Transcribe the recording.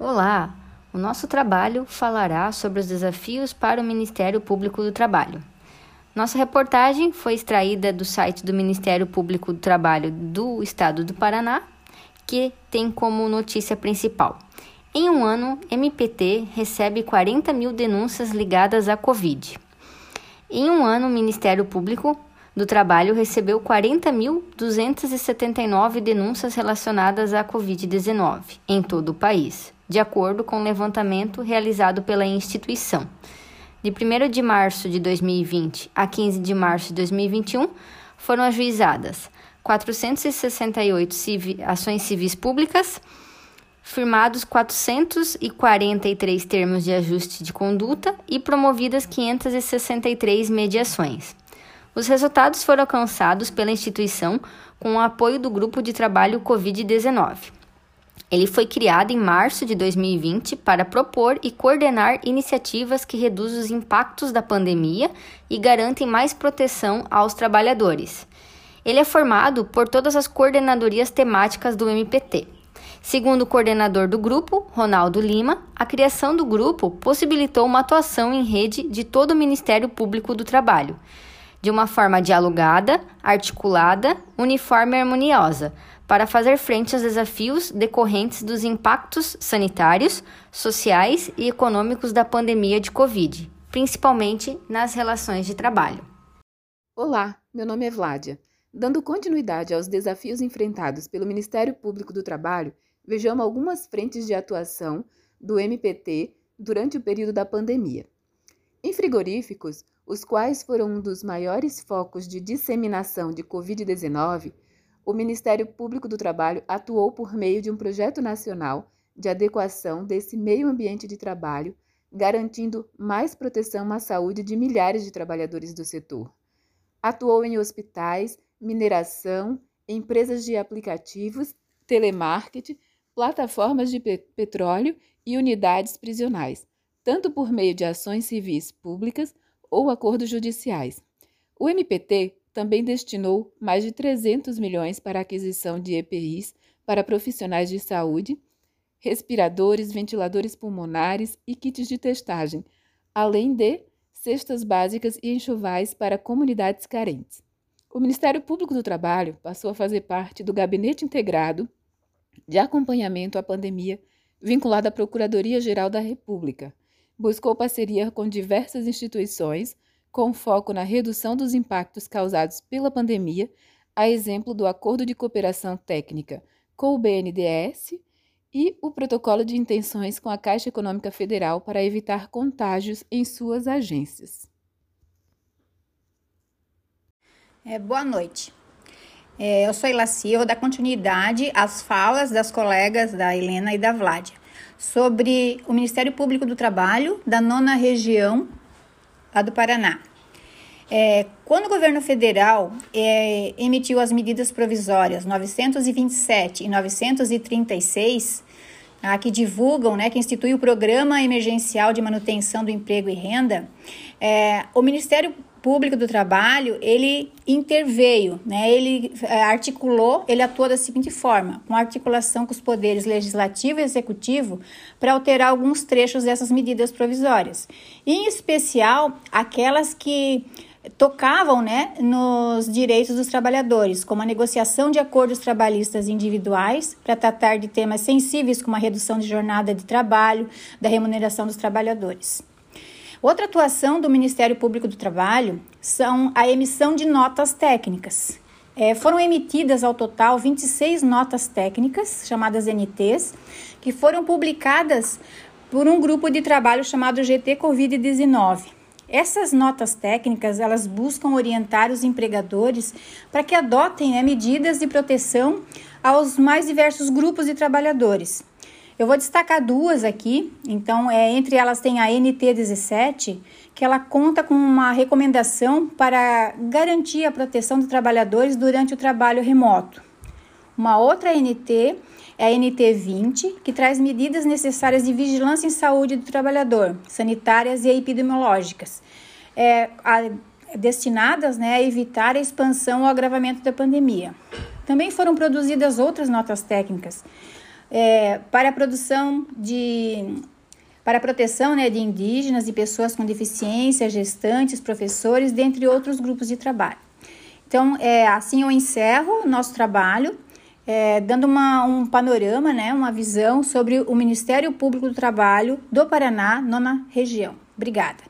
Olá! O nosso trabalho falará sobre os desafios para o Ministério Público do Trabalho. Nossa reportagem foi extraída do site do Ministério Público do Trabalho do Estado do Paraná, que tem como notícia principal: em um ano, MPT recebe 40 mil denúncias ligadas à Covid. Em um ano, o Ministério Público do Trabalho recebeu 40.279 denúncias relacionadas à Covid-19 em todo o país de acordo com o levantamento realizado pela instituição. De 1 de março de 2020 a 15 de março de 2021, foram ajuizadas 468 civi ações civis públicas, firmados 443 termos de ajuste de conduta e promovidas 563 mediações. Os resultados foram alcançados pela instituição com o apoio do Grupo de Trabalho Covid-19. Ele foi criado em março de 2020 para propor e coordenar iniciativas que reduzem os impactos da pandemia e garantem mais proteção aos trabalhadores. Ele é formado por todas as coordenadorias temáticas do MPT. Segundo o coordenador do grupo, Ronaldo Lima, a criação do grupo possibilitou uma atuação em rede de todo o Ministério Público do Trabalho, de uma forma dialogada, articulada, uniforme e harmoniosa, para fazer frente aos desafios decorrentes dos impactos sanitários, sociais e econômicos da pandemia de Covid, principalmente nas relações de trabalho. Olá, meu nome é Vládia. Dando continuidade aos desafios enfrentados pelo Ministério Público do Trabalho, vejamos algumas frentes de atuação do MPT durante o período da pandemia. Em frigoríficos, os quais foram um dos maiores focos de disseminação de Covid-19, o Ministério Público do Trabalho atuou por meio de um projeto nacional de adequação desse meio ambiente de trabalho, garantindo mais proteção à saúde de milhares de trabalhadores do setor. Atuou em hospitais, mineração, empresas de aplicativos, telemarketing, plataformas de petróleo e unidades prisionais, tanto por meio de ações civis públicas ou acordos judiciais. O MPT também destinou mais de 300 milhões para a aquisição de EPIs para profissionais de saúde, respiradores, ventiladores pulmonares e kits de testagem, além de cestas básicas e enxovais para comunidades carentes. O Ministério Público do Trabalho passou a fazer parte do Gabinete Integrado de Acompanhamento à Pandemia, vinculado à Procuradoria-Geral da República. Buscou parceria com diversas instituições com foco na redução dos impactos causados pela pandemia, a exemplo do Acordo de Cooperação Técnica com o BNDES e o Protocolo de Intenções com a Caixa Econômica Federal para evitar contágios em suas agências. É, boa noite. É, eu sou eu vou dar continuidade às falas das colegas da Helena e da Vládia sobre o Ministério Público do Trabalho da nona região lá do Paraná. É, quando o governo federal é, emitiu as medidas provisórias 927 e 936, ah, que divulgam, né, que institui o Programa Emergencial de Manutenção do Emprego e Renda, é, o Ministério Público do Trabalho, ele interveio, né, ele é, articulou, ele atuou da seguinte forma, com articulação com os poderes legislativo e executivo, para alterar alguns trechos dessas medidas provisórias, em especial aquelas que tocavam né, nos direitos dos trabalhadores, como a negociação de acordos trabalhistas individuais para tratar de temas sensíveis como a redução de jornada de trabalho, da remuneração dos trabalhadores. Outra atuação do Ministério Público do Trabalho são a emissão de notas técnicas. É, foram emitidas ao total 26 notas técnicas, chamadas NTs, que foram publicadas por um grupo de trabalho chamado GT Covid-19 essas notas técnicas, elas buscam orientar os empregadores para que adotem né, medidas de proteção aos mais diversos grupos de trabalhadores. Eu vou destacar duas aqui. Então, é, entre elas tem a NT17, que ela conta com uma recomendação para garantir a proteção dos trabalhadores durante o trabalho remoto. Uma outra NT é a NT20, que traz medidas necessárias de vigilância em saúde do trabalhador, sanitárias e epidemiológicas, é, a, destinadas né, a evitar a expansão ou agravamento da pandemia. Também foram produzidas outras notas técnicas é, para a produção de para a proteção né, de indígenas e pessoas com deficiência, gestantes, professores, dentre outros grupos de trabalho. Então, é, assim eu encerro o nosso trabalho, é, dando uma, um panorama, né, uma visão sobre o Ministério Público do Trabalho do Paraná, nona região. Obrigada.